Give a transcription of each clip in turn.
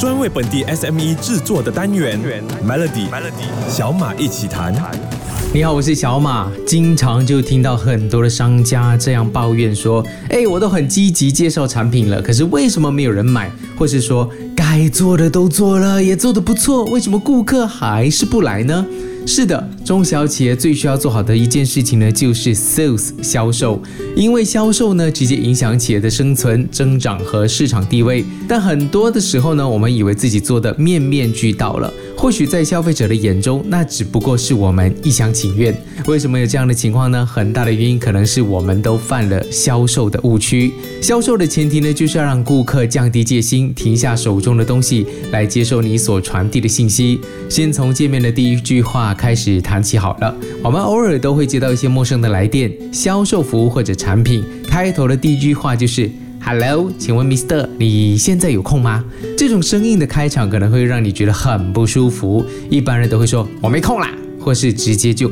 专为本地 SME 制作的单元 Melody，小马一起谈。你好，我是小马。经常就听到很多的商家这样抱怨说：“哎，我都很积极介绍产品了，可是为什么没有人买？或是说该做的都做了，也做得不错，为什么顾客还是不来呢？”是的，中小企业最需要做好的一件事情呢，就是 sales 销售，因为销售呢直接影响企业的生存、增长和市场地位。但很多的时候呢，我们以为自己做的面面俱到了。或许在消费者的眼中，那只不过是我们一厢情愿。为什么有这样的情况呢？很大的原因可能是我们都犯了销售的误区。销售的前提呢，就是要让顾客降低戒心，停下手中的东西，来接受你所传递的信息。先从见面的第一句话开始谈起好了。我们偶尔都会接到一些陌生的来电，销售服务或者产品，开头的第一句话就是。Hello，请问 Mister，你现在有空吗？这种生硬的开场可能会让你觉得很不舒服。一般人都会说我没空啦，或是直接就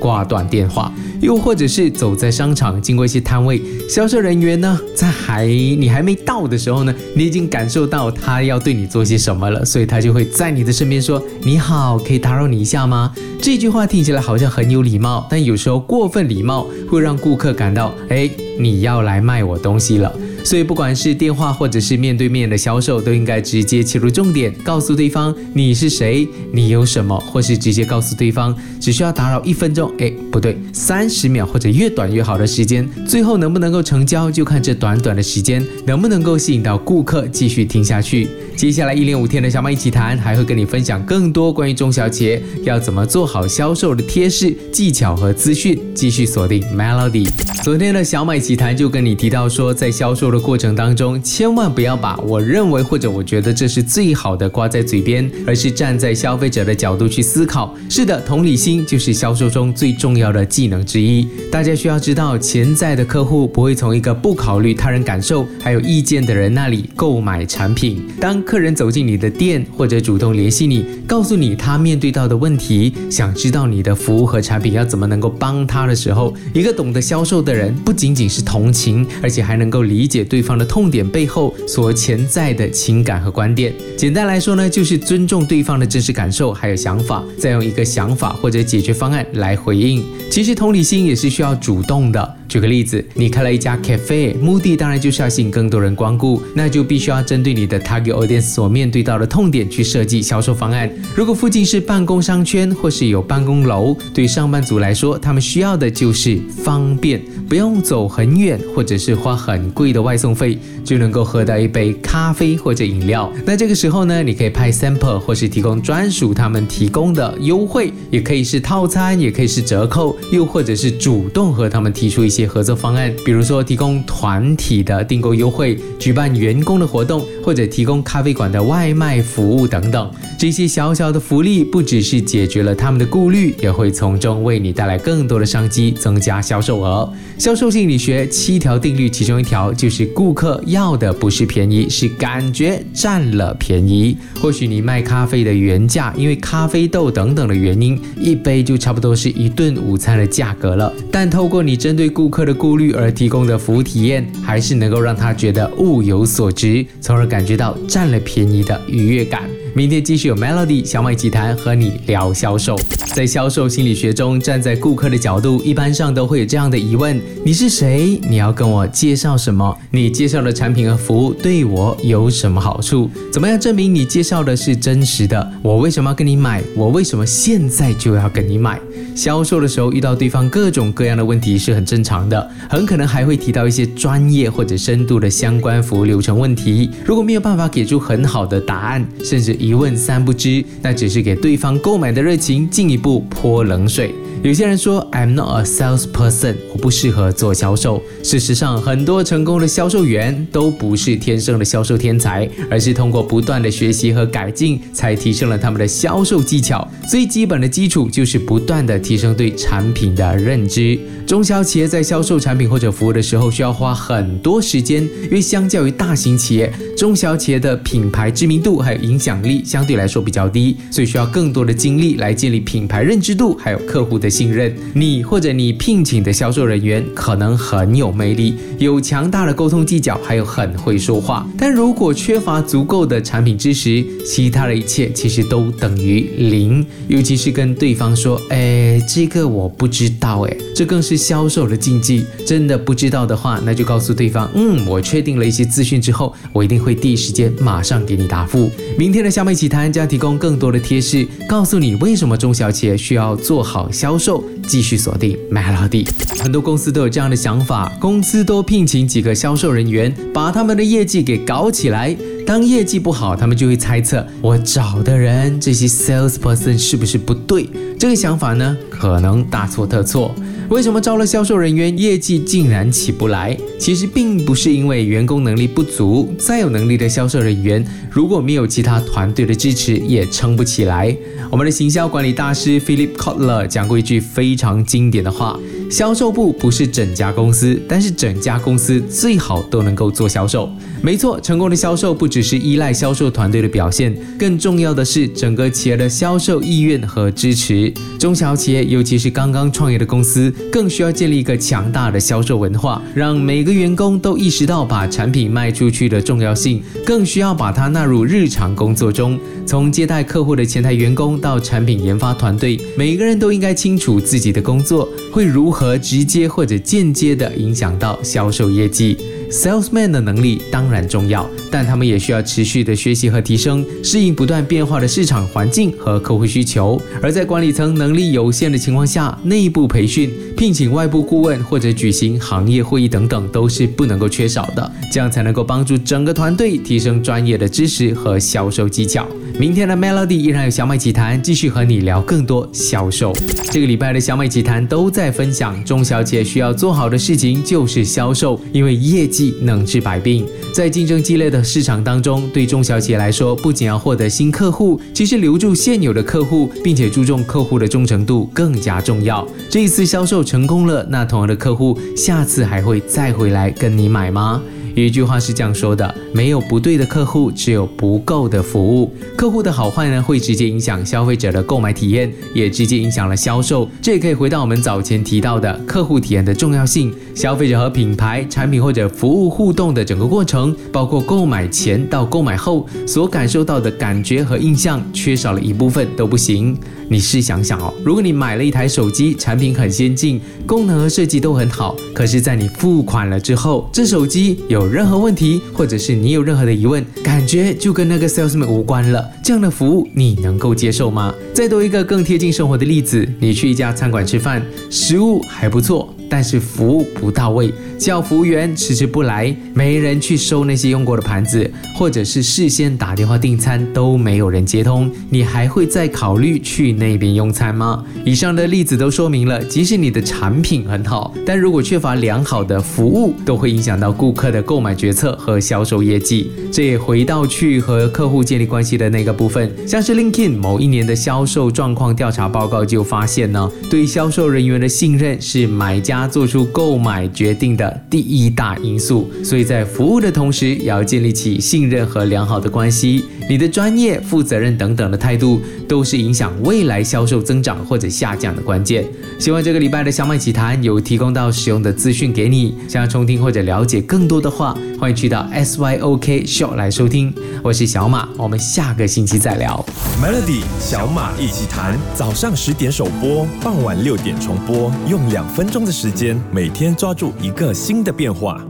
挂断电话。又或者是走在商场，经过一些摊位，销售人员呢，在还你还没到的时候呢，你已经感受到他要对你做些什么了，所以他就会在你的身边说：“你好，可以打扰你一下吗？”这句话听起来好像很有礼貌，但有时候过分礼貌会让顾客感到，哎，你要来卖我东西了。所以，不管是电话或者是面对面的销售，都应该直接切入重点，告诉对方你是谁，你有什么，或是直接告诉对方只需要打扰一分钟，哎，不对，三十秒或者越短越好的时间。最后能不能够成交，就看这短短的时间能不能够吸引到顾客继续听下去。接下来一连五天的小马一起谈，还会跟你分享更多关于中小企业要怎么做好销售的贴士、技巧和资讯。继续锁定 Melody。昨天的小马一起谈就跟你提到说，在销售过程当中，千万不要把我认为或者我觉得这是最好的挂在嘴边，而是站在消费者的角度去思考。是的，同理心就是销售中最重要的技能之一。大家需要知道，潜在的客户不会从一个不考虑他人感受还有意见的人那里购买产品。当客人走进你的店，或者主动联系你，告诉你他面对到的问题，想知道你的服务和产品要怎么能够帮他的时候，一个懂得销售的人不仅仅是同情，而且还能够理解对方的痛点背后所潜在的情感和观点。简单来说呢，就是尊重对方的真实感受还有想法，再用一个想法或者解决方案来回应。其实同理心也是需要主动的。举个例子，你开了一家 cafe，目的当然就是要吸引更多人光顾，那就必须要针对你的 target audience 所面对到的痛点去设计销售方案。如果附近是办公商圈或是有办公楼，对上班族来说，他们需要的就是方便，不用走很远，或者是花很贵的外送费，就能够喝到一杯咖啡或者饮料。那这个时候呢，你可以派 sample 或是提供专属他们提供的优惠，也可以是套餐，也可以是折扣，又或者是主动和他们提出一些些。合作方案，比如说提供团体的订购优惠、举办员工的活动，或者提供咖啡馆的外卖服务等等。这些小小的福利，不只是解决了他们的顾虑，也会从中为你带来更多的商机，增加销售额。销售心理学七条定律，其中一条就是顾客要的不是便宜，是感觉占了便宜。或许你卖咖啡的原价，因为咖啡豆等等的原因，一杯就差不多是一顿午餐的价格了。但透过你针对顾顾客的顾虑而提供的服务体验，还是能够让他觉得物有所值，从而感觉到占了便宜的愉悦感。明天继续有 Melody 小美集团和你聊销售。在销售心理学中，站在顾客的角度，一般上都会有这样的疑问：你是谁？你要跟我介绍什么？你介绍的产品和服务对我有什么好处？怎么样证明你介绍的是真实的？我为什么要跟你买？我为什么现在就要跟你买？销售的时候遇到对方各种各样的问题是很正常的，很可能还会提到一些专业或者深度的相关服务流程问题。如果没有办法给出很好的答案，甚至一问三不知，那只是给对方购买的热情进一步泼冷水。有些人说，I'm not a salesperson，我不适合做销售。事实上，很多成功的销售员都不是天生的销售天才，而是通过不断的学习和改进，才提升了他们的销售技巧。最基本的基础就是不断的提升对产品的认知。中小企业在销售产品或者服务的时候，需要花很多时间，因为相较于大型企业，中小企业的品牌知名度还有影响力相对来说比较低，所以需要更多的精力来建立品牌认知度，还有客户的。信任。你或者你聘请的销售人员可能很有魅力，有强大的沟通技巧，还有很会说话。但如果缺乏足够的产品知识，其他的一切其实都等于零。尤其是跟对方说：“哎，这个我不知道。”哎，这更是销售的禁忌。真的不知道的话，那就告诉对方：“嗯，我确定了一些资讯之后，我一定会第一时间马上给你答复。”明天的小美奇谈将提供更多的贴士，告诉你为什么中小企业需要做好销售。继续锁定 Melody。很多公司都有这样的想法，公司多聘请几个销售人员，把他们的业绩给搞起来。当业绩不好，他们就会猜测我找的人这些 sales person 是不是不对？这个想法呢，可能大错特错。为什么招了销售人员，业绩竟然起不来？其实并不是因为员工能力不足，再有能力的销售人员，如果没有其他团队的支持，也撑不起来。我们的行销管理大师 Philip Kotler 讲过一句非常经典的话：销售部不是整家公司，但是整家公司最好都能够做销售。没错，成功的销售不只是依赖销售团队的表现，更重要的是整个企业的销售意愿和支持。中小企业，尤其是刚刚创业的公司。更需要建立一个强大的销售文化，让每个员工都意识到把产品卖出去的重要性。更需要把它纳入日常工作中，从接待客户的前台员工到产品研发团队，每个人都应该清楚自己的工作会如何直接或者间接地影响到销售业绩。Salesman 的能力当然重要，但他们也需要持续的学习和提升，适应不断变化的市场环境和客户需求。而在管理层能力有限的情况下，内部培训、聘请外部顾问或者举行行业会议等等都是不能够缺少的，这样才能够帮助整个团队提升专业的知识和销售技巧。明天的 Melody 依然有小麦奇谈，继续和你聊更多销售。这个礼拜的小麦奇谈都在分享中小企业需要做好的事情就是销售，因为业绩能治百病。在竞争激烈的市场当中，对中小企业来说，不仅要获得新客户，其实留住现有的客户，并且注重客户的忠诚度更加重要。这一次销售成功了，那同样的客户下次还会再回来跟你买吗？有一句话是这样说的：没有不对的客户，只有不够的服务。客户的好坏呢，会直接影响消费者的购买体验，也直接影响了销售。这也可以回到我们早前提到的客户体验的重要性。消费者和品牌、产品或者服务互动的整个过程，包括购买前到购买后所感受到的感觉和印象，缺少了一部分都不行。你试想想哦，如果你买了一台手机，产品很先进，功能和设计都很好，可是，在你付款了之后，这手机有任何问题，或者是你有任何的疑问，感觉就跟那个 salesman 无关了。这样的服务你能够接受吗？再多一个更贴近生活的例子，你去一家餐馆吃饭，食物还不错。但是服务不到位，叫服务员迟迟不来，没人去收那些用过的盘子，或者是事先打电话订餐都没有人接通，你还会再考虑去那边用餐吗？以上的例子都说明了，即使你的产品很好，但如果缺乏良好的服务，都会影响到顾客的购买决策和销售业绩。这也回到去和客户建立关系的那个部分，像是 LinkedIn 某一年的销售状况调查报告就发现呢，对销售人员的信任是买家。做出购买决定的第一大因素，所以在服务的同时，也要建立起信任和良好的关系。你的专业、负责任等等的态度，都是影响未来销售增长或者下降的关键。希望这个礼拜的小麦奇谈有提供到实用的资讯给你。想要重听或者了解更多的话，欢迎去到 SYOK Show 来收听。我是小马，我们下个星期再聊。Melody 小马一起谈，早上十点首播，傍晚六点重播，用两分钟的时间，每天抓住一个新的变化。